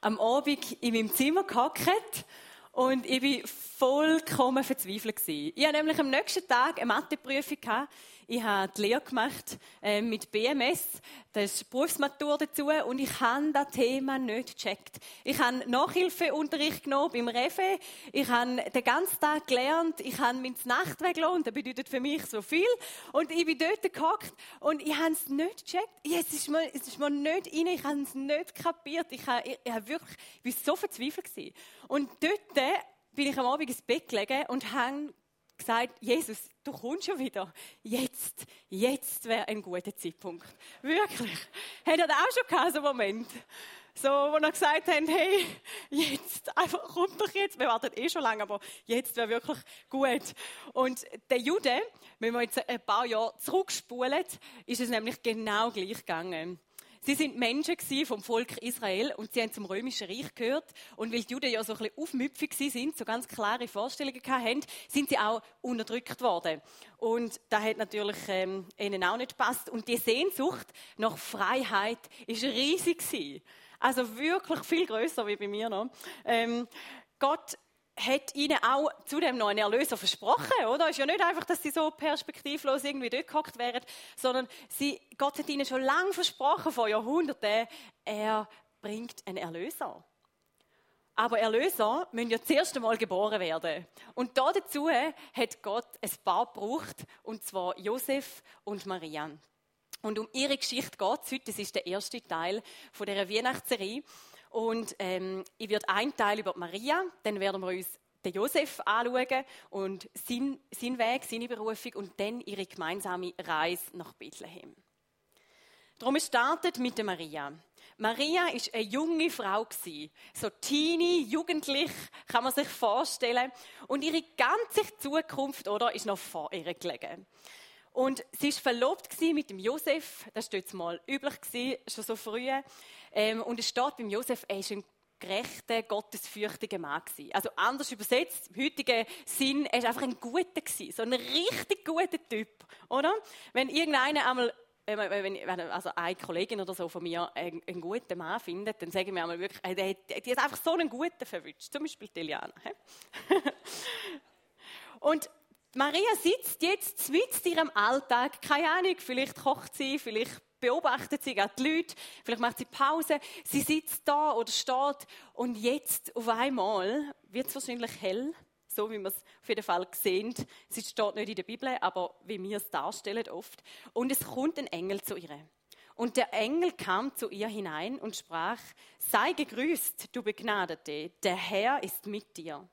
am Abend in meinem Zimmer gehockt und ich bin vollkommen verzweifelt. Ich hatte nämlich am nächsten Tag eine Matheprüfung. Ich habe die Lehre gemacht äh, mit BMS. Das ist Berufsmatur dazu. Und ich habe das Thema nicht gecheckt. Ich habe Nachhilfeunterricht genommen beim Refe. Ich habe den ganzen Tag gelernt. Ich habe mein Nacht weggelohnt. Das bedeutet für mich so viel. Und ich bin dort gehockt und ich habe es nicht gecheckt. Es ist mir, es ist mir nicht rein. Ich habe es nicht kapiert. Ich, habe, ich, ich habe wirklich, ich war so verzweifelt gewesen. Und dort bin ich am Abend ins Bett gelegen und habe gesagt, Jesus, du kommst schon wieder. Jetzt, jetzt wäre ein guter Zeitpunkt. Wirklich. Hat er das auch schon gehabt, so einen Moment? So, wo er gesagt hat, hey, jetzt, einfach, komm doch jetzt. Wir warten eh schon lange, aber jetzt wäre wirklich gut. Und der Jude, wenn wir jetzt ein paar Jahre zurückspulen, ist es nämlich genau gleich gegangen. Sie sind Menschen vom Volk Israel und sie haben zum römischen Reich gehört. Und weil die Juden ja so ein bisschen aufmüpfig sind, so ganz klare Vorstellungen hatten, sind sie auch unterdrückt worden. Und das hat natürlich ähm, ihnen auch nicht gepasst. Und die Sehnsucht nach Freiheit ist riesig gewesen. Also wirklich viel größer wie bei mir noch. Ähm, Gott hat ihnen auch zudem noch einen Erlöser versprochen, oder? Ist ja nicht einfach, dass sie so perspektivlos irgendwie dort gehockt wären, sondern sie, Gott hat ihnen schon lange versprochen, vor Jahrhunderten, er bringt einen Erlöser. Aber Erlöser müssen ja zuerst einmal geboren werden. Und da dazu hat Gott ein Paar gebraucht, und zwar Josef und Maria. Und um ihre Geschichte geht es heute. Das ist der erste Teil von dieser Weihnachtsserie. Und ähm, ich werde einen Teil über Maria, dann werden wir uns den Josef anschauen und seinen, seinen Weg, seine Berufung und dann ihre gemeinsame Reise nach Bethlehem. Darum es startet mit der Maria. Maria ist eine junge Frau so teeny, jugendlich, kann man sich vorstellen, und ihre ganze Zukunft oder ist noch vor ihr gelegen. Und sie ist verlobt mit dem Josef, das war mal üblich schon so früh. Ähm, und es steht beim Josef, er ist ein gerechter, gottesfürchtiger Mann gewesen. Also anders übersetzt, im heutigen Sinn, er ist einfach ein guter gewesen, so ein richtig guter Typ, oder? Wenn irgendeiner einmal wenn, also eine Kollegin oder so von mir einen, guten Mann findet, dann sagen wir einmal wirklich, äh, die, die hat einfach so einen guten verwünscht. Zum Beispiel Tiliana. Und Maria sitzt jetzt mit ihrem Alltag, keine Ahnung, vielleicht kocht sie, vielleicht beobachtet sie gerade die Leute, vielleicht macht sie Pause, sie sitzt da oder steht und jetzt auf einmal wird es wahrscheinlich hell, so wie wir es auf jeden Fall sehen. Sie steht nicht in der Bibel, aber wie wir es darstellen oft. Und es kommt ein Engel zu ihr. Und der Engel kam zu ihr hinein und sprach, sei gegrüßt, du Begnadete, der Herr ist mit dir.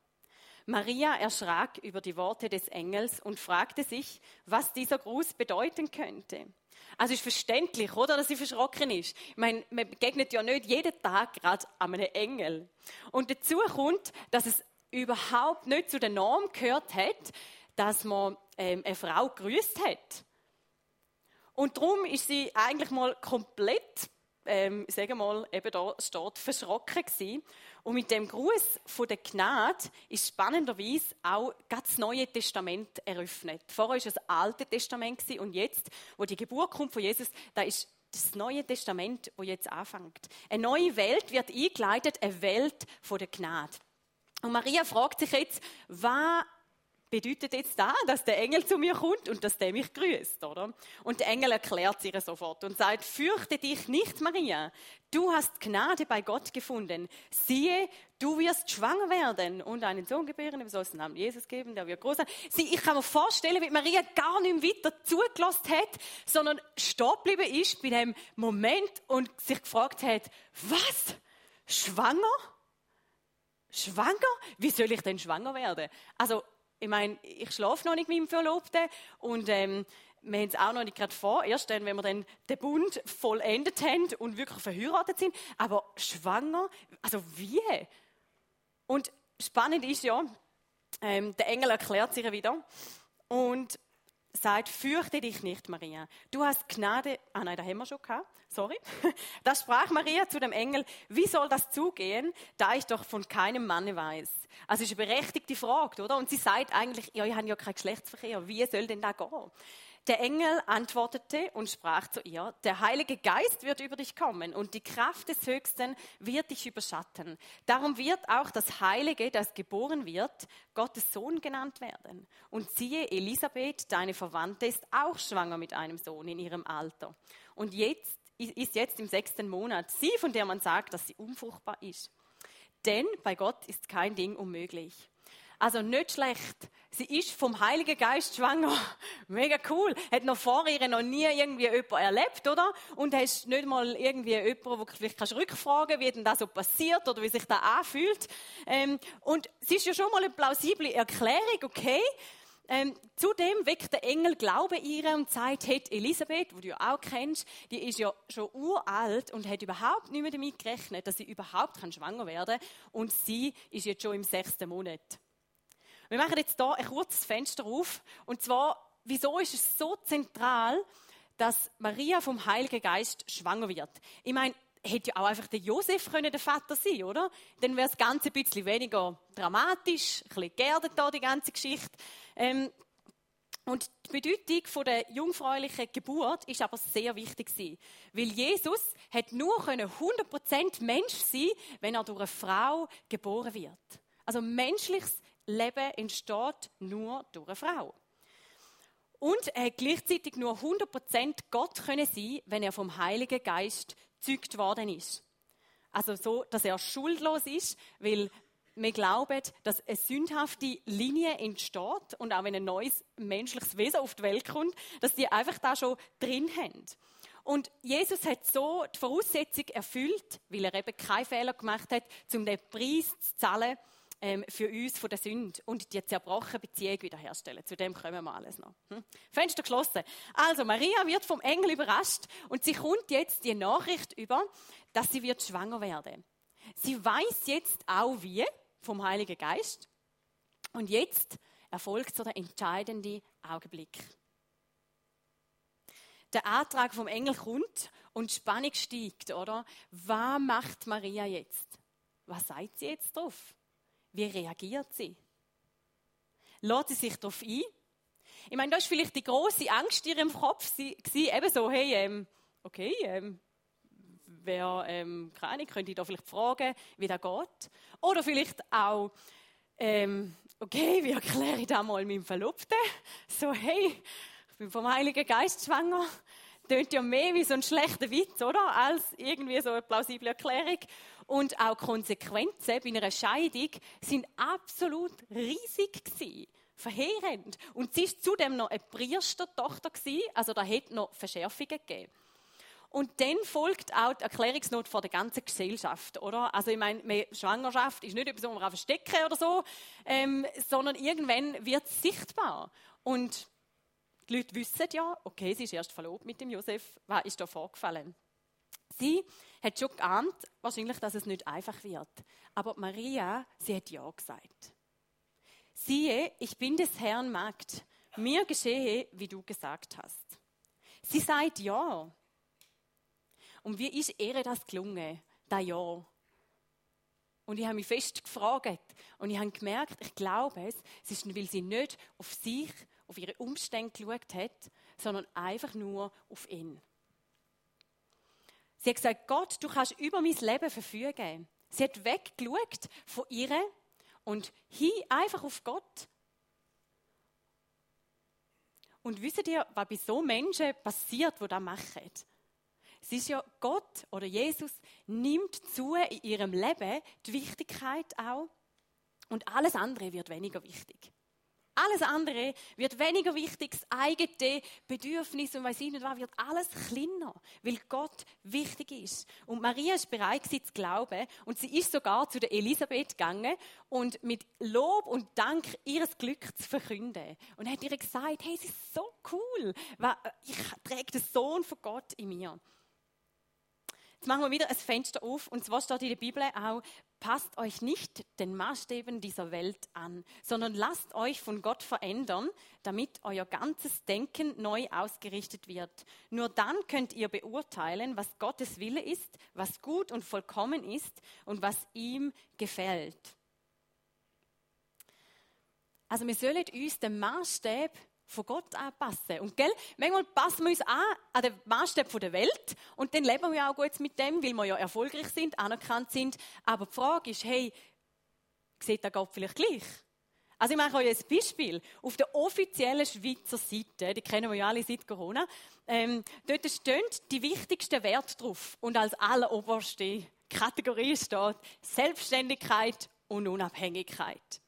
Maria erschrak über die Worte des Engels und fragte sich, was dieser Gruß bedeuten könnte. Also ist verständlich, oder, dass sie verschrocken ist. Ich meine, man begegnet ja nicht jeden Tag gerade einem Engel. Und dazu kommt, dass es überhaupt nicht zu der Norm gehört hat, dass man ähm, eine Frau grüßt hat. Und darum ist sie eigentlich mal komplett, ähm, sagen mal, eben da steht, verschrocken gewesen. Und mit dem Gruß von der Gnade ist spannenderweise auch das Neue Testament eröffnet. Vorher war das Alte Testament und jetzt, wo die Geburt kommt von Jesus, da ist das Neue Testament, wo jetzt anfängt. Eine neue Welt wird eingeleitet, eine Welt von der Gnade. Und Maria fragt sich jetzt, was bedeutet jetzt da, dass der Engel zu mir kommt und dass der mich grüßt, oder? Und der Engel erklärt sie sofort und sagt, fürchte dich nicht, Maria. Du hast Gnade bei Gott gefunden. Siehe, du wirst schwanger werden und einen Sohn gebären, du sollst den Namen Jesus geben, der wird groß sein. Sie, ich kann mir vorstellen, wie Maria gar nicht weiter zugelassen hat, sondern stehen geblieben ist bei dem Moment und sich gefragt hat, was? Schwanger? Schwanger? Wie soll ich denn schwanger werden? Also, ich meine, ich schlafe noch nicht mit meinem Verlobten und ähm, wir haben es auch noch nicht gerade vor, erst dann, wenn wir dann den Bund vollendet haben und wirklich verheiratet sind. Aber schwanger, also wie? Und spannend ist ja, ähm, der Engel erklärt sich wieder und sagt, fürchte dich nicht, Maria. Du hast Gnade. Ah nein, da haben wir schon gehabt. Sorry. Da sprach Maria zu dem Engel, wie soll das zugehen, da ich doch von keinem Manne weiß. Also ist eine berechtigte Frage, oder? Und sie sagt eigentlich, ja, ich habe ja keinen Geschlechtsverkehr. Wie soll denn da gehen? Der Engel antwortete und sprach zu ihr, der Heilige Geist wird über dich kommen und die Kraft des Höchsten wird dich überschatten. Darum wird auch das Heilige, das geboren wird, Gottes Sohn genannt werden. Und siehe, Elisabeth, deine Verwandte, ist auch schwanger mit einem Sohn in ihrem Alter. Und jetzt ist jetzt im sechsten Monat. Sie, von der man sagt, dass sie unfruchtbar ist. Denn bei Gott ist kein Ding unmöglich. Also nicht schlecht. Sie ist vom Heiligen Geist schwanger. Mega cool. Hat noch vor ihr noch nie irgendwie jemand erlebt, oder? Und hast nicht mal irgendwie jemanden, wo du vielleicht kannst rückfragen, wie denn das so passiert oder wie sich das anfühlt. Ähm, und es ist ja schon mal eine plausible Erklärung, okay? Ähm, zudem weckt der Engel Glaube ihre und sagt, hey, Elisabeth, wo du ja auch kennst, die ist ja schon uralt und hat überhaupt nicht mehr damit gerechnet, dass sie überhaupt schwanger werden kann. Und sie ist jetzt schon im sechsten Monat. Wir machen jetzt hier ein kurzes Fenster auf. Und zwar, wieso ist es so zentral, dass Maria vom Heiligen Geist schwanger wird? Ich meine, hätte ja auch einfach der Josef können der Vater sein, oder? Dann wäre das Ganze ein bisschen weniger dramatisch, ein bisschen geerdet da, die ganze Geschichte. Ähm, und die Bedeutung von der jungfräulichen Geburt ist aber sehr wichtig gewesen, weil Jesus hat nur 100% Mensch sein, wenn er durch eine Frau geboren wird. Also menschliches Leben entsteht nur durch eine Frau. Und er hat gleichzeitig nur 100% Gott können sein, wenn er vom Heiligen Geist gezeugt worden ist. Also so, dass er schuldlos ist, weil wir glauben, dass eine sündhafte Linie entsteht und auch wenn ein neues menschliches Wesen auf die Welt kommt, dass die einfach da schon drin haben. Und Jesus hat so die Voraussetzung erfüllt, weil er eben keinen Fehler gemacht hat, um den Preis zu zahlen, ähm, für uns von der Sünde und die zerbrochene Beziehung wiederherstellen. Zu dem kommen wir alles noch. Hm? Fenster geschlossen. Also, Maria wird vom Engel überrascht und sie kommt jetzt die Nachricht über, dass sie wird schwanger werden. Sie weiß jetzt auch wie vom Heiligen Geist und jetzt erfolgt so der entscheidende Augenblick. Der Antrag vom Engel kommt und Spannung steigt, oder? Was macht Maria jetzt? Was sagt sie jetzt drauf? Wie reagiert sie? Lässt sie sich darauf ein? Ich meine, da ist vielleicht die große Angst in ihrem Kopf gewesen, eben so, hey, ähm, okay, ähm, wer, ähm, keine Ahnung, könnte ich da vielleicht fragen, wie das geht? Oder vielleicht auch, ähm, okay, wie erkläre ich das mal meinem Verlobten? So, hey, ich bin vom Heiligen Geist schwanger. Tönt ja mehr wie so ein schlechter Witz, oder? Als irgendwie so eine plausible Erklärung. Und auch Konsequenzen bei einer Scheidung sind absolut riesig gewesen. Verheerend. Und sie ist zudem noch eine Priestertochter gewesen, also da hätte noch Verschärfungen gegeben. Und dann folgt auch die Erklärungsnot vor der ganzen Gesellschaft, oder? Also ich meine, Schwangerschaft ist nicht etwas, was man verstecken oder so, ähm, sondern irgendwann wird es sichtbar. Und die Leute wissen ja, okay, sie ist erst verlobt mit dem Josef, was ist da vorgefallen? Sie hat schon geahnt, wahrscheinlich, dass es nicht einfach wird. Aber Maria, sie hat Ja gesagt. Siehe, ich bin des Herrn Magd. Mir geschehe, wie du gesagt hast. Sie sagt Ja. Und wie ist ihr das gelungen, da Ja? Und ich habe mich fest gefragt und ich habe gemerkt, ich glaube es, es ist, weil sie nicht auf sich, auf ihre Umstände geschaut hat, sondern einfach nur auf ihn. Sie hat gesagt, Gott, du kannst über mein Leben verfügen. Sie hat weggeschaut von ihr und hin einfach auf Gott. Und wisst ihr, was bei so Menschen passiert, die das machen? Es ist ja Gott oder Jesus nimmt zu in ihrem Leben die Wichtigkeit auch und alles andere wird weniger wichtig. Alles andere wird weniger wichtig, das eigene Bedürfnis und weiß ich nicht was, wird alles kleiner, weil Gott wichtig ist. Und Maria ist bereit sie zu glauben und sie ist sogar zu der Elisabeth gegangen und mit Lob und Dank ihres Glück zu verkünden. Und hat ihr gesagt, hey, es ist so cool, ich träge den Sohn von Gott in mir. Jetzt machen wir wieder ein Fenster auf und zwar steht in der Bibel auch, passt euch nicht den Maßstäben dieser Welt an, sondern lasst euch von Gott verändern, damit euer ganzes Denken neu ausgerichtet wird. Nur dann könnt ihr beurteilen, was Gottes Wille ist, was gut und vollkommen ist und was ihm gefällt. Also wir sollen uns den Maßstab von Gott anpassen. Und gell, manchmal passen wir uns an, an den Maßstab der Welt und dann leben wir auch gut mit dem, weil wir ja erfolgreich sind, anerkannt sind. Aber die Frage ist, hey, sieht der Gott vielleicht gleich? Also ich mache euch ein Beispiel. Auf der offiziellen Schweizer Seite, die kennen wir ja alle seit Corona, ähm, dort stehen die wichtigsten Werte drauf. Und als alleroberste Kategorie steht Selbstständigkeit und Unabhängigkeit.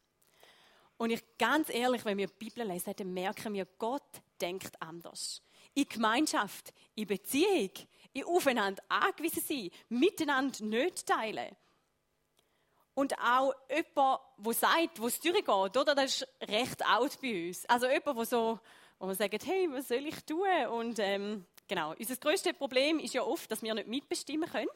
Und ich ganz ehrlich, wenn wir die Bibel lesen, dann merken wir, Gott denkt anders. In Gemeinschaft, in Beziehung, in Aufeinander angewiesen sein, miteinander nicht teilen. Und auch jemand, der sagt, wo es durchgeht, oder? Das ist recht alt bei uns. Also jemand, der so, wo man sagt, hey, was soll ich tun? Und ähm, genau, unser größtes Problem ist ja oft, dass wir nicht mitbestimmen können.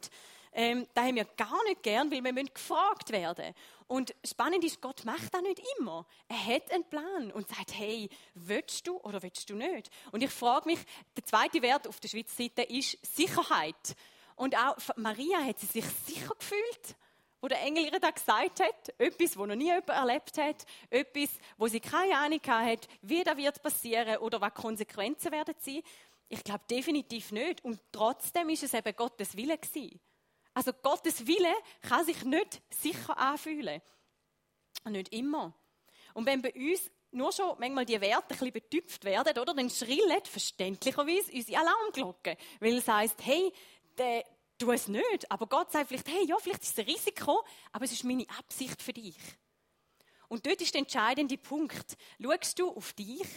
Ähm, das haben wir gar nicht gern, weil wir gefragt werden. Und spannend ist, Gott macht das nicht immer. Er hat einen Plan und sagt, hey, willst du oder willst du nicht? Und ich frage mich, der zweite Wert auf der Schweizer Seite ist Sicherheit. Und auch Maria hat sie sich sicher gefühlt wo der Engel ihr da gesagt hat, etwas, wo noch nie jemand erlebt hat, etwas, wo sie keine Ahnung hat, wie das wird passieren oder was Konsequenzen werden sein. Ich glaube definitiv nicht. Und trotzdem ist es eben Gottes Wille gewesen. Also Gottes Wille kann sich nicht sicher anfühlen. Nicht immer. Und wenn bei uns nur schon manchmal die Werte ein bisschen betüpft werden, oder, dann schrillen verständlicherweise unsere Alarmglocken. Weil es heisst, hey, der, tu es nicht. Aber Gott sagt vielleicht, hey, ja, vielleicht ist es ein Risiko, aber es ist meine Absicht für dich. Und dort ist der entscheidende Punkt. Schaust du auf dich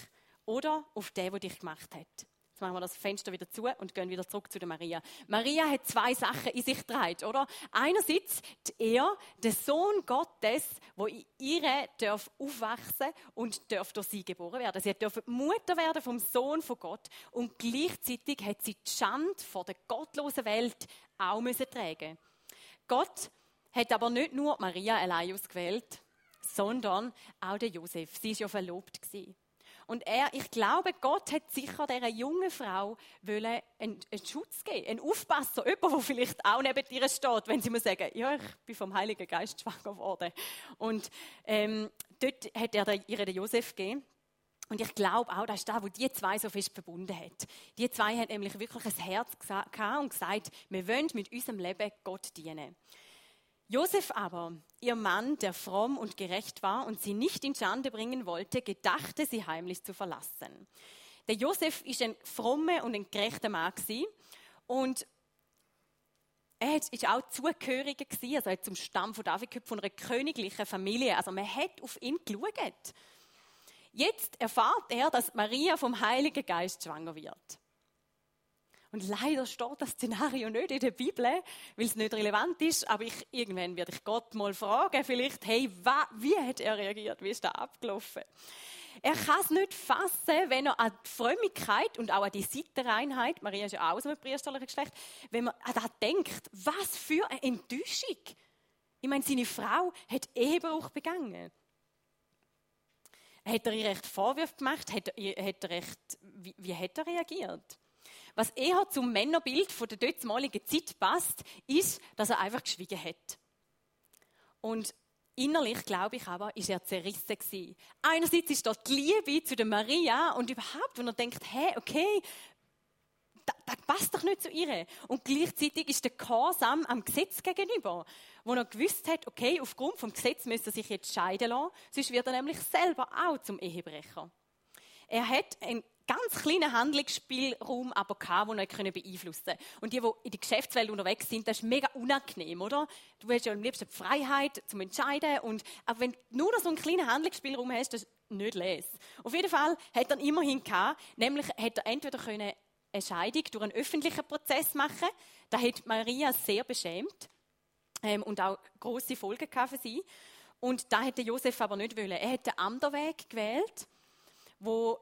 oder auf den, der dich gemacht hat? Jetzt machen wir das Fenster wieder zu und gehen wieder zurück zu der Maria. Maria hat zwei Sachen in sich getragen, oder? Einerseits er, der Sohn Gottes, wo in ihr darf aufwachsen und darf durch sie geboren werden. Sie darf Mutter werden vom Sohn von Gott und gleichzeitig hat sie die Schande vor der gottlosen Welt auch müssen tragen. Gott hat aber nicht nur Maria allein ausgewählt, sondern auch den Josef. Sie ist ja verlobt gewesen. Und er, ich glaube, Gott hat sicher dieser jungen Frau einen, einen Schutz geben, einen Aufpasser, jemand, der vielleicht auch neben ihr steht, wenn sie mir sagen, ja, ich bin vom Heiligen Geist schwanger geworden. Und ähm, dort hat er ihr den Josef gegeben. Und ich glaube auch, das ist das, wo die zwei so fest verbunden hat. Die zwei haben nämlich wirklich ein Herz gehabt und gesagt, wir wollen mit unserem Leben Gott dienen. Josef aber, ihr Mann, der fromm und gerecht war und sie nicht in Schande bringen wollte, gedachte sie heimlich zu verlassen. Der Josef ist ein frommer und ein gerechter Mann und er ist auch zugehöriger also er zum Stamm von David gehört, von einer königlichen Familie. Also man hat auf ihn geschaut. Jetzt erfahrt er, dass Maria vom Heiligen Geist schwanger wird. Und leider steht das Szenario nicht in der Bibel, weil es nicht relevant ist. Aber ich, irgendwann werde ich Gott mal fragen, vielleicht, hey, wie hat er reagiert? Wie ist da abgelaufen? Er kann es nicht fassen, wenn er an die Frömmigkeit und auch an die Seitenreinheit, Maria ist ja auch aus einem priesterlichen Geschlecht, wenn man an das denkt, was für eine Enttäuschung. Ich meine, seine Frau hat Ehebruch begangen. Hat er ihr recht Vorwürfe gemacht? Hat er, hat er recht, wie, wie hat er reagiert? Was eher zum Männerbild von der dortmaligen Zeit passt, ist, dass er einfach geschwiegen hat. Und innerlich, glaube ich aber, ist er zerrissen gewesen. Einerseits ist dort die Liebe zu der Maria und überhaupt, wenn er denkt, hey, okay, das, das passt doch nicht zu ihr. Und gleichzeitig ist der Gehorsam am Gesetz gegenüber, wo er gewusst hat, okay, aufgrund vom Gesetz müsste er sich jetzt scheiden lassen, sonst wird er nämlich selber auch zum Ehebrecher. Er hat ein ganz kleinen Handlungsspielraum aber gehabt, den er beeinflussen konnte. Und die, die in der Geschäftswelt unterwegs sind, das ist mega unangenehm, oder? Du hast ja am liebsten die Freiheit zum Entscheiden und aber wenn du nur so einen kleinen Handlungsspielraum hast, das ist nicht les. Auf jeden Fall hat er immerhin gehabt, nämlich hat er entweder können eine Scheidung durch einen öffentlichen Prozess machen, da hat Maria sehr beschämt ähm, und auch große Folgen für sie. Und da hätte Josef aber nicht wollen. Er hat einen anderen Weg gewählt, wo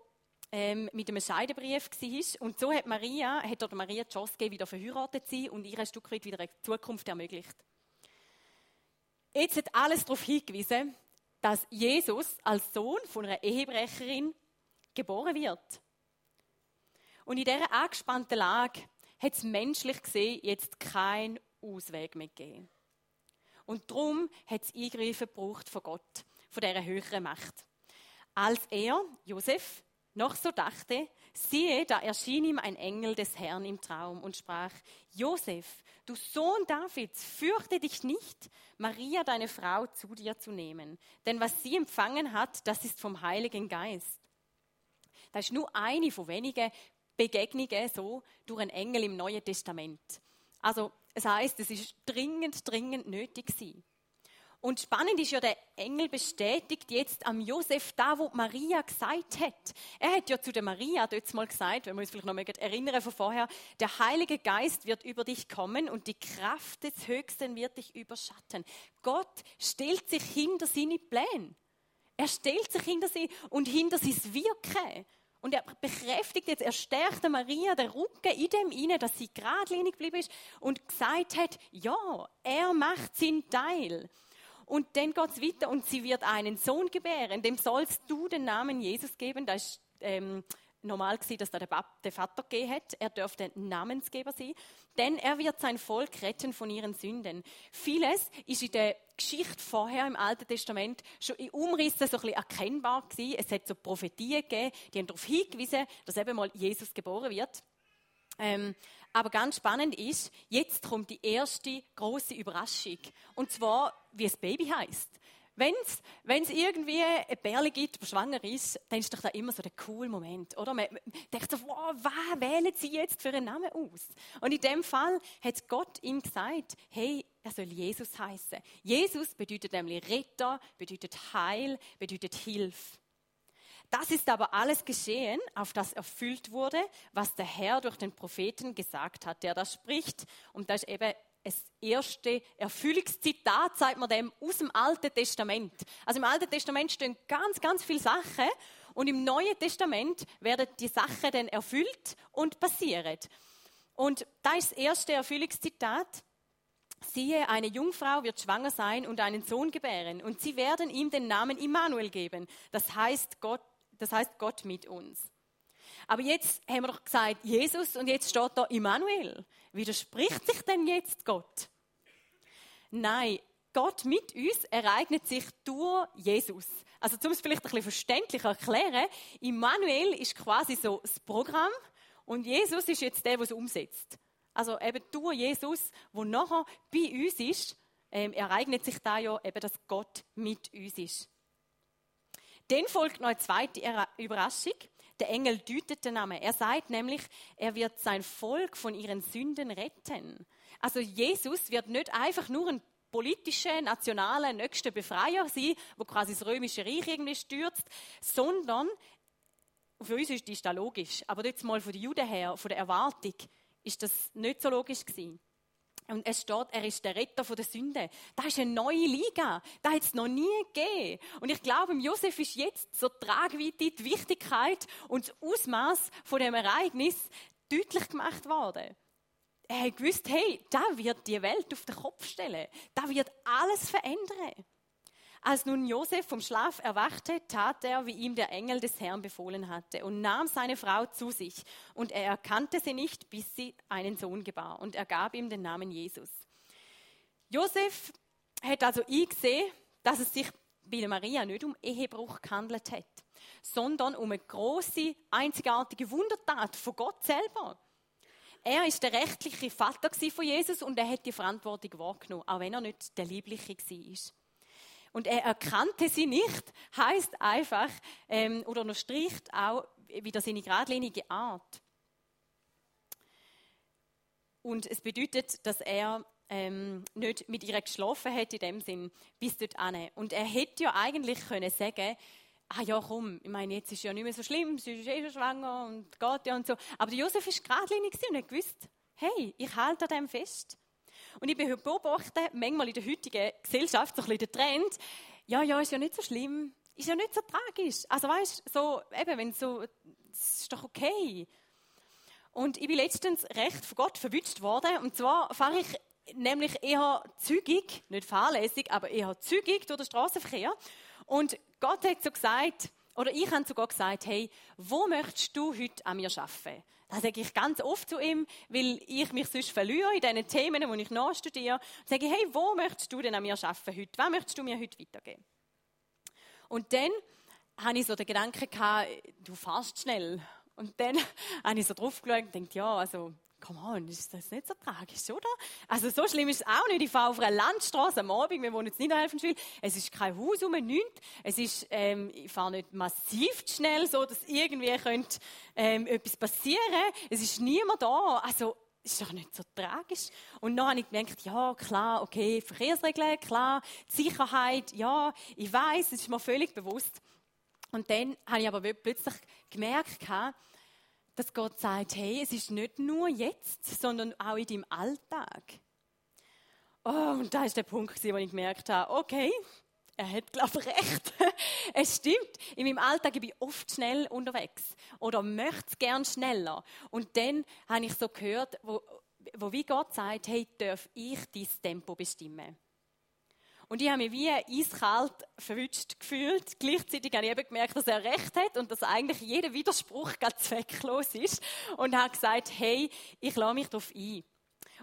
ähm, mit einem Scheidebrief war. Und so hat Maria, hat oder Maria die Chance gegeben, wieder verheiratet zu sein und ihr ein Stück weit wieder eine Zukunft ermöglicht. Jetzt hat alles darauf hingewiesen, dass Jesus als Sohn von einer Ehebrecherin geboren wird. Und in dieser angespannten Lage hat es menschlich gesehen jetzt keinen Ausweg mehr gegeben. Und darum hat es Eingreifen gebraucht von Gott, von dieser höheren Macht. Als er, Josef, noch so dachte, siehe, da erschien ihm ein Engel des Herrn im Traum und sprach, Josef, du Sohn Davids, fürchte dich nicht, Maria, deine Frau, zu dir zu nehmen. Denn was sie empfangen hat, das ist vom Heiligen Geist. Das ist nur eine von wenigen Begegnungen so durch einen Engel im Neuen Testament. Also, es heißt, es ist dringend, dringend nötig gewesen. Und spannend ist ja, der Engel bestätigt jetzt am Josef da, wo Maria gesagt hat. Er hat ja zu der Maria dort mal gesagt, wenn wir uns vielleicht noch mal erinnern von vorher, der Heilige Geist wird über dich kommen und die Kraft des Höchsten wird dich überschatten. Gott stellt sich hinter seine Pläne. Er stellt sich hinter sie und hinter sein Wirken. Und er bekräftigt jetzt, er stärkt Maria den Rücken in dem inne, dass sie geradlinig geblieben ist und gesagt hat, ja, er macht seinen Teil. Und dann geht es weiter und sie wird einen Sohn gebären, dem sollst du den Namen Jesus geben. Das ist ähm, normal gewesen, dass da der, der Vater gegeben hat. Er dürfte Namensgeber sein. Denn er wird sein Volk retten von ihren Sünden. Vieles ist in der Geschichte vorher im Alten Testament schon in Umrissen so ein bisschen erkennbar gewesen. Es hat so Prophetien gegeben, die haben darauf hingewiesen, dass eben mal Jesus geboren wird. Ähm, aber ganz spannend ist, jetzt kommt die erste große Überraschung. Und zwar, wie das Baby heißt. Wenn es irgendwie ein Bärli gibt, der schwanger ist, dann ist doch da immer so der coole Moment, oder? Man, man denkt so, wow, was wählen Sie jetzt für einen Namen aus? Und in dem Fall hat Gott ihm gesagt, hey, er soll Jesus heißen. Jesus bedeutet nämlich Retter, bedeutet Heil, bedeutet Hilfe. Das ist aber alles geschehen, auf das erfüllt wurde, was der Herr durch den Propheten gesagt hat, der da spricht. Und das ist eben das erste Erfüllungszitat, sagt man dem, aus dem Alten Testament. Also im Alten Testament stehen ganz, ganz viele Sachen und im Neuen Testament werden die Sachen dann erfüllt und passieren. Und da ist das erste Erfüllungszitat. Siehe, eine Jungfrau wird schwanger sein und einen Sohn gebären, und sie werden ihm den Namen Immanuel geben. Das heißt Gott das heißt Gott mit uns. Aber jetzt haben wir doch gesagt, Jesus und jetzt steht da Immanuel. Widerspricht sich denn jetzt Gott? Nein, Gott mit uns ereignet sich durch Jesus. Also, um es vielleicht ein bisschen verständlicher erklären, Immanuel ist quasi so das Programm und Jesus ist jetzt der, der es umsetzt. Also eben durch Jesus, wo nachher bei uns ist, ähm, ereignet sich da ja eben, dass Gott mit uns ist. Dann folgt noch eine zweite Überraschung. Der Engel deutet den Namen. Er sagt nämlich, er wird sein Volk von ihren Sünden retten. Also Jesus wird nicht einfach nur ein politischer, nationaler, nächster Befreier sein, wo quasi das römische Reich irgendwie stürzt, sondern für uns ist das logisch. Aber jetzt mal von den Juden her, von der Erwartung, ist das nicht so logisch gewesen. Und es steht, er ist der Retter von der Sünde. Das ist eine neue Liga. Das hat es noch nie gegeben. Und ich glaube, Josef ist jetzt so Tragweite, die Wichtigkeit und das Ausmaß von dem Ereignis deutlich gemacht worden. Er hat gewusst, hey, da wird die Welt auf den Kopf stellen. Da wird alles verändern. Als nun Josef vom Schlaf erwachte, tat er, wie ihm der Engel des Herrn befohlen hatte, und nahm seine Frau zu sich. Und er erkannte sie nicht, bis sie einen Sohn gebar. Und er gab ihm den Namen Jesus. Josef hat also eingesehen, dass es sich bei Maria nicht um Ehebruch gehandelt hat, sondern um eine große, einzigartige Wundertat von Gott selber. Er ist der rechtliche Vater von Jesus und er hat die Verantwortung wahrgenommen, auch wenn er nicht der Liebliche war und er erkannte sie nicht, heißt einfach ähm, oder unterstricht auch wieder seine geradlinige Art. Und es bedeutet, dass er ähm, nicht mit ihr geschlafen hat in dem Sinn bis dort an. Und er hätte ja eigentlich können sagen, ah ja komm, ich meine jetzt ist ja nicht mehr so schlimm, sie ist eh schon schwanger und geht ja und so. Aber Josef ist geradlinig und hat gewusst, hey, ich halte an dem fest. Und ich beobachte manchmal in der heutigen Gesellschaft so ein bisschen den Trend, ja, ja, ist ja nicht so schlimm, ist ja nicht so tragisch. Also weißt so, eben, wenn so, ist doch okay. Und ich bin letztens recht von Gott verwünscht worden. Und zwar fahre ich nämlich eher zügig, nicht fahrlässig, aber eher zügig durch den Straßenverkehr. Und Gott hat so gesagt, oder ich habe sogar gesagt, hey, wo möchtest du heute an mir arbeiten? Das sage ich ganz oft zu ihm, weil ich mich sonst verliere in diesen Themen, wo ich nachstudiere. Und sage hey, wo möchtest du denn an mir arbeiten heute? Was möchtest du mir heute weitergeben? Und dann hatte ich so den Gedanken du fährst schnell. Und dann habe ich so drauf geschaut und gedacht, ja, also, come on, ist das nicht so tragisch, oder? Also, so schlimm ist es auch nicht. Ich fahre auf einer Landstraße am Abend, wir wohnen jetzt nicht Helfenschwil. Es ist kein Haus um, nichts. Es ist, ähm, ich fahre nicht massiv schnell, so dass irgendwie könnte, ähm, etwas passieren. Es ist niemand da. Also, ist doch nicht so tragisch. Und dann habe ich gemerkt, ja, klar, okay, Verkehrsregeln, klar, Sicherheit, ja, ich weiß, es ist mir völlig bewusst. Und dann habe ich aber plötzlich gemerkt, dass Gott sagt, hey, es ist nicht nur jetzt, sondern auch in deinem Alltag. Oh, und da ist der Punkt, wo ich gemerkt habe, okay, er hat, glaube ich, recht. es stimmt. In meinem Alltag bin ich oft schnell unterwegs oder möchte es gern schneller. Und dann habe ich so gehört, wo, wo wie Gott sagt, hey, darf ich dein Tempo bestimmen? Und ich habe mich wie eiskalt verwünscht gefühlt. Gleichzeitig habe ich eben gemerkt, dass er recht hat und dass eigentlich jeder Widerspruch ganz zwecklos ist. Und habe gesagt, hey, ich lasse mich darauf ein.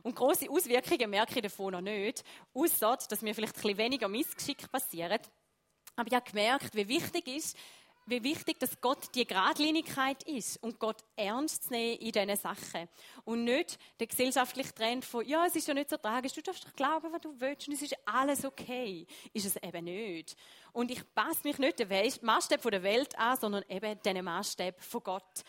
Und große Auswirkungen merke ich davon noch nicht, außer dass mir vielleicht ein bisschen weniger Missgeschick passiert. Aber ich habe gemerkt, wie wichtig ist, wie wichtig, dass Gott die Gradlinigkeit ist und Gott ernst zu nehmen in diesen Sachen. Und nicht der gesellschaftliche Trend von, ja, es ist ja nicht so tragisch, du darfst doch glauben, was du willst und es ist alles okay. Ist es eben nicht. Und ich passe mich nicht den Maßstab der Welt an, sondern eben den Maßstab von Gott.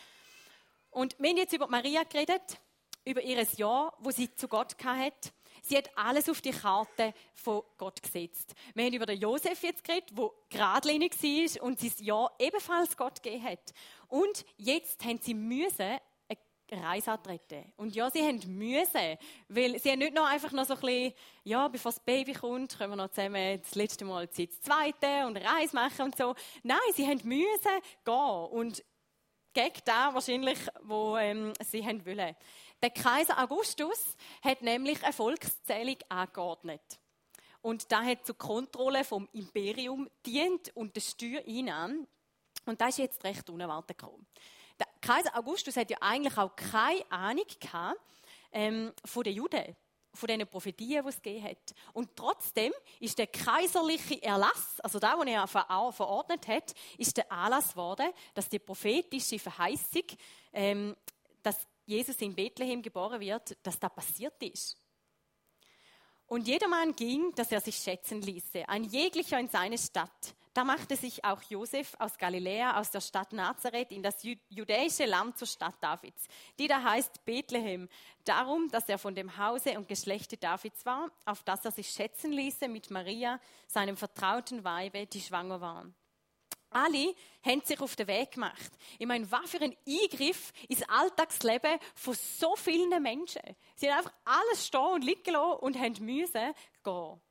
Und wir haben jetzt über Maria geredet, über ihr Jahr, wo sie zu Gott hatte. Sie hat alles auf die Karte von Gott gesetzt. Wir haben über den Josef jetzt geredet, der geradlinig war und sein Ja ebenfalls Gott gegeben hat. Und jetzt haben sie müssen Reise antreten. Und ja, sie haben müssen, weil sie haben nicht noch einfach noch so ein bisschen, ja, bevor das Baby kommt, können wir noch zusammen das letzte Mal das zweite und eine Reise machen und so. Nein, sie haben müssen gehen und gegen da wahrscheinlich, wo ähm, sie haben wollen. Der Kaiser Augustus hat nämlich eine Volkszählung angeordnet. Und da hat zur Kontrolle vom Imperium dient und der Steuereinnahmen. Und das ist jetzt recht unerwartet gekommen. Der Kaiser Augustus hat ja eigentlich auch keine Ahnung gehabt, ähm, von den Juden, von diesen Prophetien, die es gegeben hat. Und trotzdem ist der kaiserliche Erlass, also da, wo er verordnet hat, ist der Anlass geworden, dass die prophetische Verheißung, ähm, dass Jesus in Bethlehem geboren wird, dass da passiert ist. Und jedermann ging, dass er sich schätzen ließe, ein jeglicher in seine Stadt. Da machte sich auch Josef aus Galiläa, aus der Stadt Nazareth, in das judäische Land zur Stadt Davids, die da heißt Bethlehem, darum, dass er von dem Hause und Geschlechte Davids war, auf das er sich schätzen ließe mit Maria, seinem vertrauten Weibe, die schwanger war. Alle haben sich auf den Weg gemacht. Ich meine, was für ein Eingriff ins Alltagsleben von so vielen Menschen. Sie haben einfach alles stehen und liegen lassen und haben müssen gehen.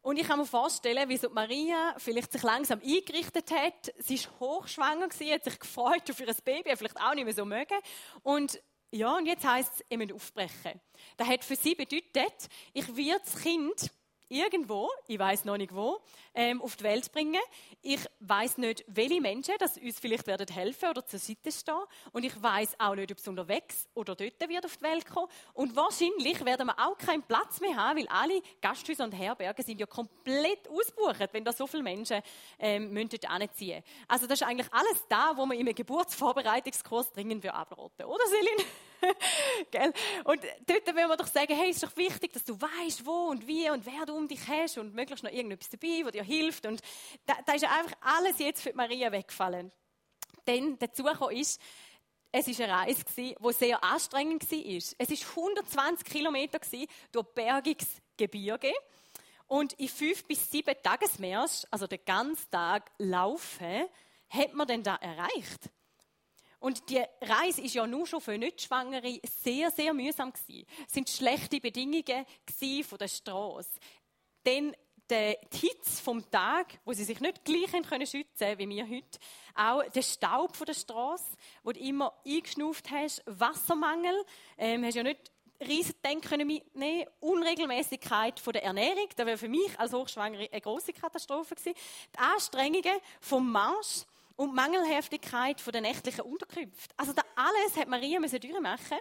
Und ich kann mir vorstellen, wie so Maria vielleicht sich langsam eingerichtet hat. Sie ist hochschwanger gewesen, hat sich gefreut auf ihr Baby, vielleicht auch nicht mehr so mögen. Und ja, und jetzt heisst es, ihr müsst aufbrechen. Das hat für sie bedeutet, ich werde das Kind irgendwo, ich weiß noch nicht wo, ähm, auf die Welt bringen. Ich weiß nicht, welche Menschen das uns vielleicht werden helfen oder zur Seite stehen. Und ich weiß auch nicht, ob es unterwegs oder dort wird auf die Welt kommen. Und wahrscheinlich werden wir auch keinen Platz mehr haben, weil alle Gasthäuser und Herbergen sind ja komplett ausgebucht, wenn da so viele Menschen ähm, dort anziehen. Also das ist eigentlich alles da, wo man im Geburtsvorbereitungskurs dringend abraten oder Selin? Gell? Und dort will man doch sagen, hey, es ist doch wichtig, dass du weißt, wo und wie und wer du um dich hast und möglichst noch irgendetwas dabei, was dir hilft. Und da, da ist einfach alles jetzt für Maria weggefallen. Denn dazu ist, es war eine Reise, die sehr anstrengend war. Es war 120 Kilometer durch Bergungsgebirge. Und in fünf bis sieben Tagesmärsch, also den ganzen Tag laufen, hat man dann da erreicht. Und die Reise ist ja nur schon für Nicht-Schwangere sehr, sehr mühsam gewesen. Es sind schlechte Bedingungen von der Straße. Denn der Hitze vom Tag, wo sie sich nicht gleich können schützen wie wir heute, auch der Staub von der Straße, wo du immer eingeschnauft hast, Wassermangel, ähm, hast ja nicht riesen Denken mitnehmen, Unregelmäßigkeit von der Ernährung, das wäre für mich als Hochschwangere eine große Katastrophe gewesen, die Anstrengungen vom Marsch, und Mangelhaftigkeit der nächtlichen Unterkünfte. Also das alles hat Maria müssen durchmachen,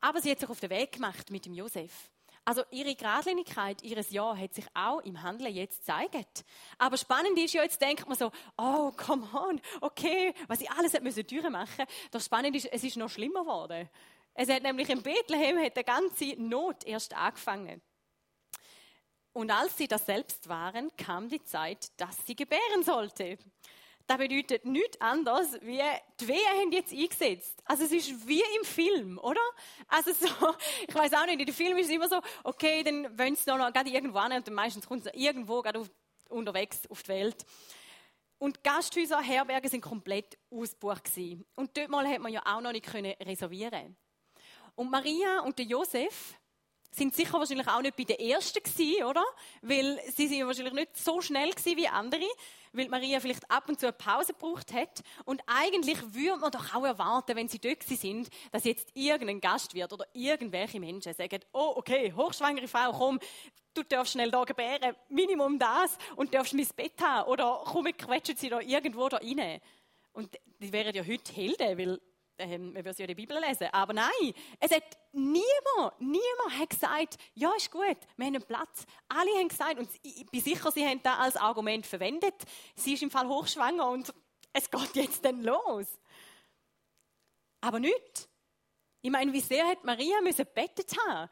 aber sie hat sich auf den Weg gemacht mit dem Josef. Also ihre Geradlinigkeit, ihres Ja hat sich auch im Handeln jetzt gezeigt. Aber spannend ist ja, jetzt denkt man so, oh, come on, okay, was ich alles hätte müssen durchmachen. Doch spannend ist, es ist noch schlimmer geworden. Es hat nämlich in Bethlehem hat die ganze Not erst angefangen. Und als sie das selbst waren, kam die Zeit, dass sie gebären sollte. Das bedeutet nichts anderes, wie die Wehen haben jetzt eingesetzt. Also es ist wie im Film, oder? Also so, ich weiß auch nicht, in dem Film ist es immer so, okay, dann wollen sie noch gerade irgendwo an und dann meistens kommt es irgendwo gerade auf, unterwegs auf die Welt. Und Gasthäuser, Herberge sind komplett ausgebucht gewesen. Und dort mal hat man ja auch noch nicht können reservieren. Und Maria und der Josef sind sicher wahrscheinlich auch nicht bei den Ersten gewesen, oder? Weil sie sind wahrscheinlich nicht so schnell gewesen wie andere weil Maria vielleicht ab und zu eine Pause gebraucht hat. Und eigentlich würde man doch auch erwarten, wenn sie dort sind, dass jetzt irgendein Gast wird oder irgendwelche Menschen sagen, oh, okay, hochschwangere Frau, komm, du darfst schnell da gebären, Minimum das, und darfst mein Bett haben, oder komm, quetschen sie da irgendwo da rein. Und die wären ja heute Helden, weil ähm, wir würden ja die Bibel lesen. Aber nein, es hat niemand, niemand hat gesagt, ja, ist gut, wir haben einen Platz. Alle haben gesagt, und ich bin sicher, sie haben das als Argument verwendet, sie ist im Fall hochschwanger und es geht jetzt dann los. Aber nicht. Ich meine, wie sehr hat Maria müssen bettet haben?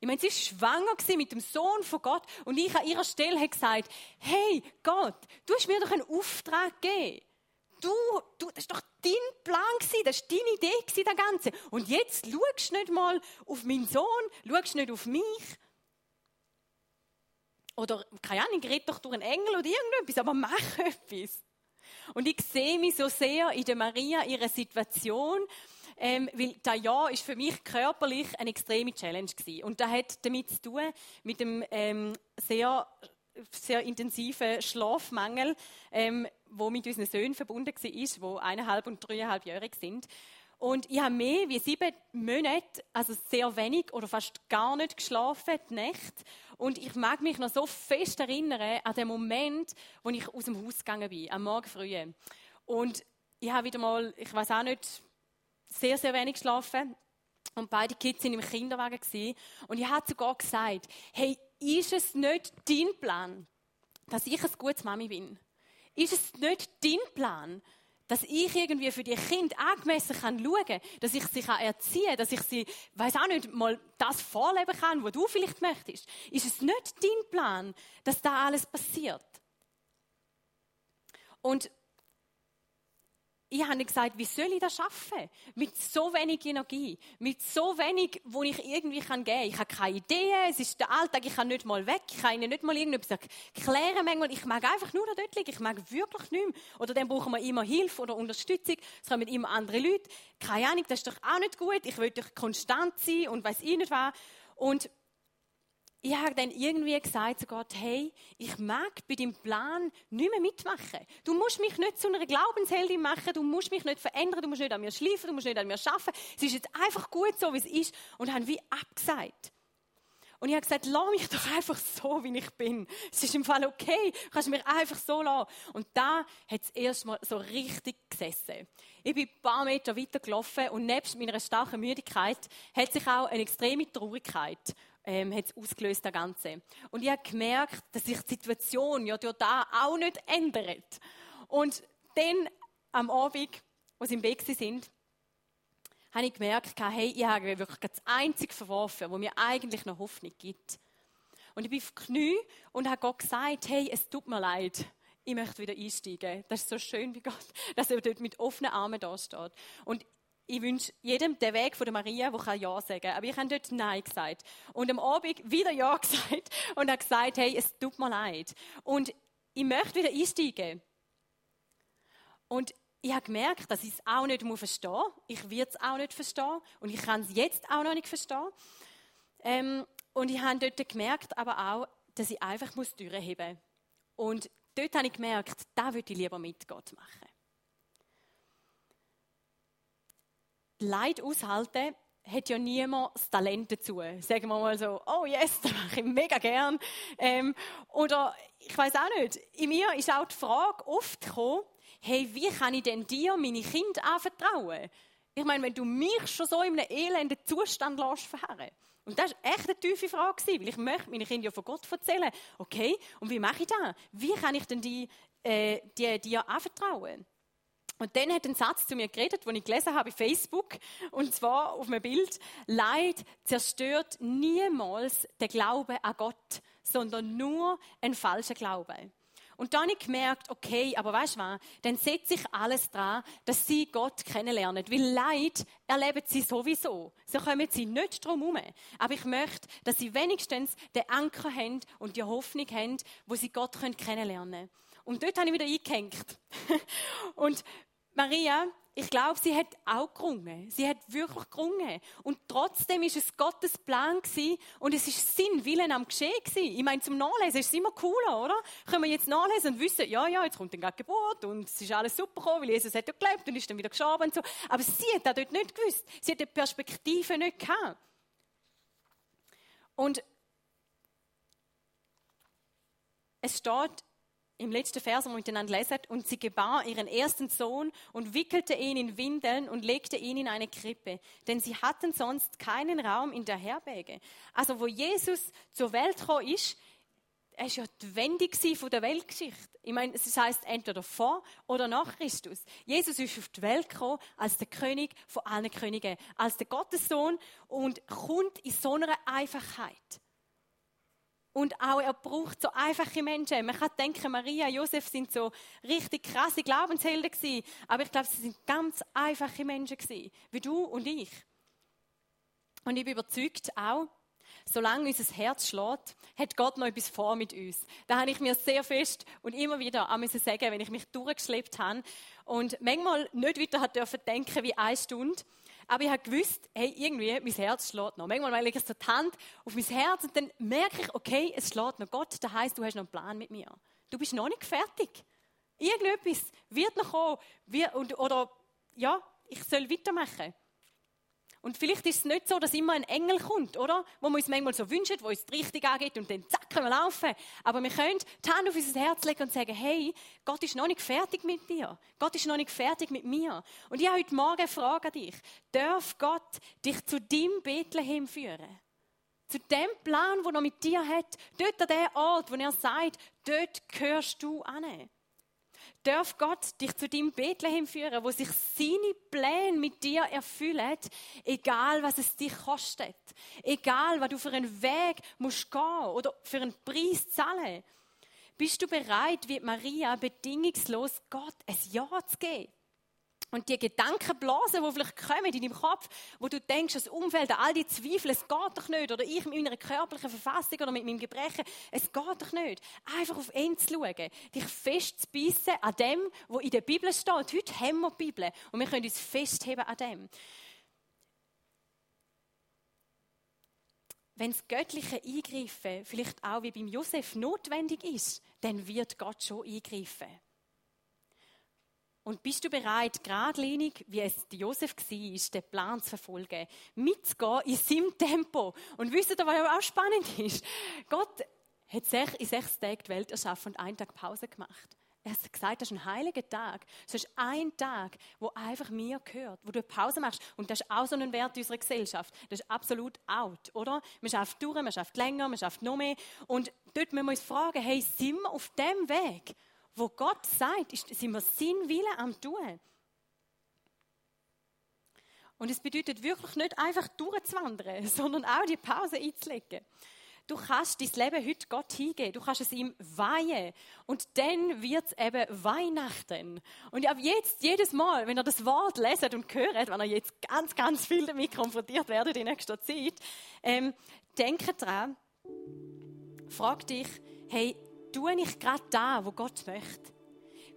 Ich meine, sie war schwanger mit dem Sohn von Gott und ich an ihrer Stelle habe gesagt, hey Gott, du hast mir doch einen Auftrag gegeben du, du, das ist doch dein Plan gewesen, das ist deine Idee gewesen, das Ganze. Und jetzt schaust du nicht mal auf meinen Sohn, schaust nicht auf mich. Oder, keine Ahnung, red doch durch einen Engel oder irgendetwas, aber mach etwas. Und ich sehe mich so sehr in der Maria, ihrer Situation, ähm, weil das Jahr ist für mich körperlich eine extreme Challenge gewesen. Und das hat damit zu tun, mit dem ähm, sehr sehr intensiven Schlafmangel, ähm, wo mit unseren Söhnen verbunden war, die eineinhalb und dreieinhalbjährig sind. Und ich habe mehr wie sieben Monate, also sehr wenig oder fast gar nicht geschlafen, die Nacht. Und ich mag mich noch so fest erinnern an den Moment, wo ich aus dem Haus gegangen bin, am Morgen früh. Und ich habe wieder mal, ich weiß auch nicht, sehr, sehr wenig geschlafen. Und beide Kids sind im Kinderwagen gewesen. Und ich habe sogar gesagt, hey, ist es nicht dein Plan, dass ich ein gutes Mami bin? Ist es nicht dein Plan, dass ich irgendwie für die Kind angemessen kann schauen, dass ich sie erziehen kann, dass ich sie, weiß auch nicht, mal das vorleben kann, was du vielleicht möchtest? Ist es nicht dein Plan, dass da alles passiert? Und ich habe gesagt, wie soll ich das schaffen? Mit so wenig Energie, mit so wenig, wo ich irgendwie kann geben. Ich habe keine Idee, es ist der Alltag, ich kann nicht mal weg, ich kann ihnen nicht mal irgendetwas erklären manchmal. Ich mag einfach nur dort liegen, ich mag wirklich nicht. Oder dann brauchen wir immer Hilfe oder Unterstützung, es kommen immer andere Leute. Keine Ahnung, das ist doch auch nicht gut, ich will doch konstant sein und weiß ich nicht was. Und ich habe dann irgendwie gesagt zu Gott, hey, ich mag bei deinem Plan nicht mehr mitmachen. Du musst mich nicht zu einer Glaubensheldin machen, du musst mich nicht verändern, du musst nicht an mir schleifen, du musst nicht an mir arbeiten. Es ist jetzt einfach gut so, wie es ist. Und habe wie abgesagt. Und ich habe gesagt, lass mich doch einfach so, wie ich bin. Es ist im Fall okay. Du kannst mich einfach so lassen. Und da hat es erstmal so richtig gesessen. Ich bin ein paar Meter weiter gelaufen und nebst meiner starken Müdigkeit hat sich auch eine extreme Traurigkeit ähm, hat es ausgelöst, das Ganze. Und ich habe gemerkt, dass sich die Situation ja durch da auch nicht ändert. Und dann am Abend, wo sie im Weg sind, habe ich gemerkt, hey, ich habe wirklich das Einzige verworfen, wo mir eigentlich noch Hoffnung gibt. Und ich bin auf die Knie und habe Gott gesagt, hey, es tut mir leid. Ich möchte wieder einsteigen. Das ist so schön, wie Gott, dass er dort mit offenen Armen da steht. Und ich wünsche jedem den Weg von der Maria, der Ja sagen kann. Aber ich habe dort Nein gesagt. Und am Abend wieder Ja gesagt und habe gesagt, hey, es tut mir leid. Und ich möchte wieder einsteigen. Und ich habe gemerkt, dass ich es auch nicht verstehen muss. Ich werde es auch nicht verstehen. Und ich kann es jetzt auch noch nicht verstehen. Ähm, und ich habe dort gemerkt, aber auch, dass ich einfach muss Türen heben muss. Und dort habe ich gemerkt, da würde ich lieber mit Gott machen. Leid aushalten hat ja niemand das Talent dazu. Sagen wir mal so, oh yes, das mache ich mega gern. Ähm, oder ich weiß auch nicht, in mir ist auch die Frage oft gekommen, hey, wie kann ich denn dir meine Kinder anvertrauen? Ich meine, wenn du mich schon so in einem elenden Zustand lässt verharren, Und das war echt eine tiefe Frage, weil ich möchte meine Kinder ja von Gott erzählen. Okay, und wie mache ich das? Wie kann ich denn die, äh, die dir anvertrauen? Und dann hat ein Satz zu mir geredet, den ich gelesen habe auf Facebook, und zwar auf einem Bild. Leid zerstört niemals den Glauben an Gott, sondern nur ein falscher Glaube. Und dann habe ich gemerkt, okay, aber weißt du was, dann setze ich alles dran, dass sie Gott kennenlernen. Weil Leid erleben sie sowieso. So kommen sie nicht drum herum. Aber ich möchte, dass sie wenigstens den Anker haben und die Hoffnung haben, wo sie Gott kennenlernen können. Und dort habe ich wieder eingehängt. und Maria, ich glaube, sie hat auch gerungen. Sie hat wirklich gerungen. Und trotzdem ist es Gottes Plan gewesen und es ist sein Willen am Geschehen gewesen. Ich meine, zum Nachlesen ist es immer cooler, oder? Können wir jetzt nachlesen und wissen, ja, ja, jetzt kommt dann Geburt und es ist alles super gekommen, weil Jesus hat ja gelebt und ist dann wieder gestorben und so. Aber sie hat das dort nicht gewusst. Sie hat die Perspektive nicht gehabt. Und es steht im letzten Vers, wo wir miteinander lesen, und sie gebar ihren ersten Sohn und wickelte ihn in Windeln und legte ihn in eine Krippe, denn sie hatten sonst keinen Raum in der Herberge. Also wo Jesus zur Welt gekommen ist, er war ja die Wende von der Weltgeschichte. Ich meine, es heißt entweder vor oder nach Christus. Jesus ist auf die Welt gekommen als der König von allen Königen, als der Gottessohn und kommt in so einer Einfachheit. Und auch er braucht so einfache Menschen. Man kann denken, Maria, Josef sind so richtig krasse Glaubenshelden gewesen. Aber ich glaube, sie sind ganz einfache Menschen gewesen. Wie du und ich. Und ich bin überzeugt auch, solange unser Herz schlägt, hat Gott noch etwas vor mit uns. Da habe ich mir sehr fest und immer wieder an müssen sagen, wenn ich mich durchgeschleppt habe und manchmal nicht weiter hat dürfen denken wie eine Stunde, aber ich habe gewusst, hey, irgendwie, mein Herz schlägt noch. Manchmal lege ich so die Hand auf mein Herz und dann merke ich, okay, es schlägt noch. Gott, das heisst, du hast noch einen Plan mit mir. Du bist noch nicht fertig. Irgendetwas wird noch kommen. oder, ja, ich soll weitermachen. Und vielleicht ist es nicht so, dass immer ein Engel kommt, oder? Wo wir uns manchmal so wünschen, wo uns die Richtung angeht und dann zack, können wir laufen. Aber wir können die Hand auf unser Herz legen und sagen, hey, Gott ist noch nicht fertig mit dir. Gott ist noch nicht fertig mit mir. Und ich habe heute Morgen eine Frage an dich. Darf Gott dich zu deinem Bethlehem führen? Zu dem Plan, den er mit dir hat. Dort an dem Ort, wo er sagt, dort gehörst du an darf Gott dich zu deinem Bethlehem führen, wo sich seine Pläne mit dir erfüllen, egal was es dich kostet. Egal, was du für einen Weg musst gehen oder für einen Preis zahlen. Bist du bereit, wie Maria bedingungslos Gott ein Ja zu geben? Und die Gedankenblasen, die vielleicht kommen in deinem Kopf, wo du denkst, das Umfeld, all die Zweifel, es geht doch nicht, oder ich mit meiner körperlichen Verfassung oder mit meinem Gebrechen, es geht doch nicht. Einfach auf ihn zu schauen, dich festzubeissen an dem, was in der Bibel steht. Heute haben wir die Bibel und wir können uns festheben an dem. Wenn das göttliche Eingreifen vielleicht auch wie beim Josef notwendig ist, dann wird Gott schon eingreifen. Und bist du bereit, geradlinig, wie es Josef war, den Plan zu verfolgen, mitzugehen in seinem Tempo? Und wisst ihr, was auch spannend ist? Gott hat in sechs Tagen die Welt erschaffen und einen Tag Pause gemacht. Er hat gesagt, das ist ein heiliger Tag. Es ist ein Tag, wo einfach mir gehört, wo du Pause machst. Und das ist auch so ein Wert unserer Gesellschaft. Das ist absolut out, oder? Man schafft durch, man schafft länger, man schafft noch mehr. Und dort müssen wir uns fragen, hey, sind wir auf dem Weg? Wo Gott sagt, ist, sind wir sein Wille am tun. Und es bedeutet wirklich nicht einfach durchzuwandern, sondern auch die Pause einzulegen. Du kannst dein Leben heute Gott hingeben. Du kannst es ihm weihen. Und dann wird es eben Weihnachten. Und ab jetzt, jedes Mal, wenn ihr das Wort leset und hört, wenn ihr jetzt ganz, ganz viel damit konfrontiert werdet in nächster Zeit, ähm, denke dran, frag dich, hey, tue ich gerade da, wo Gott möchte?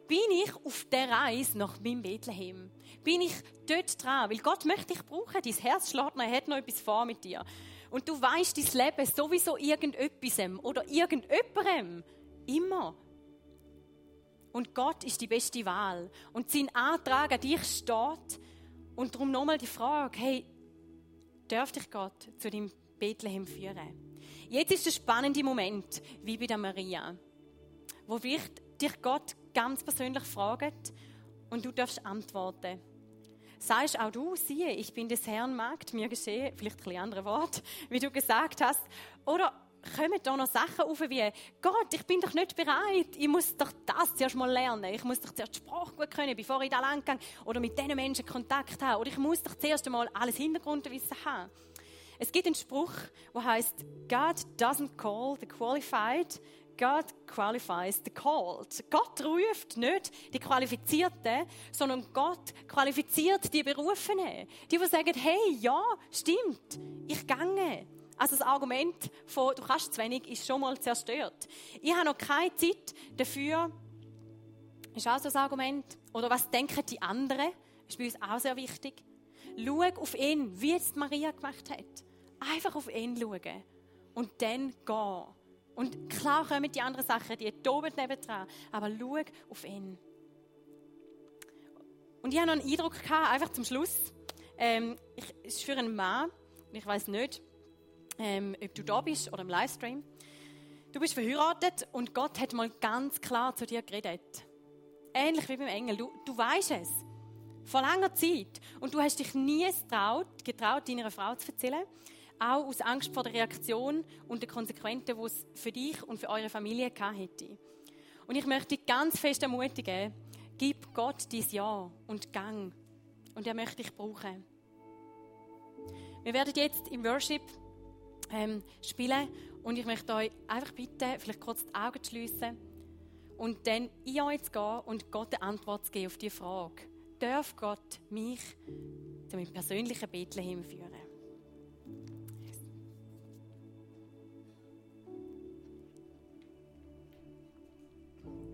Bin ich auf der Reise nach meinem Bethlehem? Bin ich dort dran? Weil Gott möchte dich brauchen. Dein Herz schlägt noch, er hat noch etwas vor mit dir. Und du weißt, dein Leben sowieso irgendetwas oder irgendjemandem. Immer. Und Gott ist die beste Wahl. Und sein Antrag an dich steht. Und darum nochmal die Frage, hey, darf dich Gott zu deinem Bethlehem führen? Jetzt ist der spannende Moment, wie bei der Maria, wo dich Gott ganz persönlich fragt und du darfst antworten. Sagst auch du, siehe, ich bin des Herrn Magd, mir geschehe, vielleicht ein andere Wort, wie du gesagt hast. Oder kommen da noch Sachen auf wie, Gott, ich bin doch nicht bereit, ich muss doch das zuerst mal lernen, ich muss doch zuerst die Sprache gut können, bevor ich da lang gehe oder mit diesen Menschen Kontakt habe, oder ich muss doch zuerst einmal alles Hintergrundwissen haben. Es gibt einen Spruch, der heißt, God doesn't call the qualified, God qualifies the called. Gott ruft nicht die Qualifizierten, sondern Gott qualifiziert die Berufenen. Die, die sagen, hey, ja, stimmt, ich gange. Also das Argument von, du kannst zu wenig, ist schon mal zerstört. Ich habe noch keine Zeit dafür. Ist auch so ein Argument. Oder was denken die anderen? Ist bei uns auch sehr wichtig. Schau auf ihn, wie es Maria gemacht hat. Einfach auf ihn schauen. Und dann gehen. Und klar kommen die anderen Sachen, die toben nebendran. Aber schau auf ihn. Und ich habe noch einen Eindruck gehabt, einfach zum Schluss. Ähm, ich, es ist für einen Mann, ich weiß nicht, ähm, ob du da bist oder im Livestream. Du bist verheiratet und Gott hat mal ganz klar zu dir geredet. Ähnlich wie beim Engel. Du, du weißt es. Vor langer Zeit. Und du hast dich nie getraut, getraut, deiner Frau zu erzählen. Auch aus Angst vor der Reaktion und den Konsequenzen, die es für dich und für eure Familie gehabt hätte. Und ich möchte dich ganz fest ermutigen, gib Gott dein Ja und Gang. Und er möchte dich brauchen. Wir werden jetzt im Worship ähm, spielen. Und ich möchte euch einfach bitten, vielleicht kurz die Augen zu schließen und dann in euch zu gehen und Gott eine Antwort zu geben auf diese Frage. Darf Gott mich zu meinem persönlichen Bethlehem führen?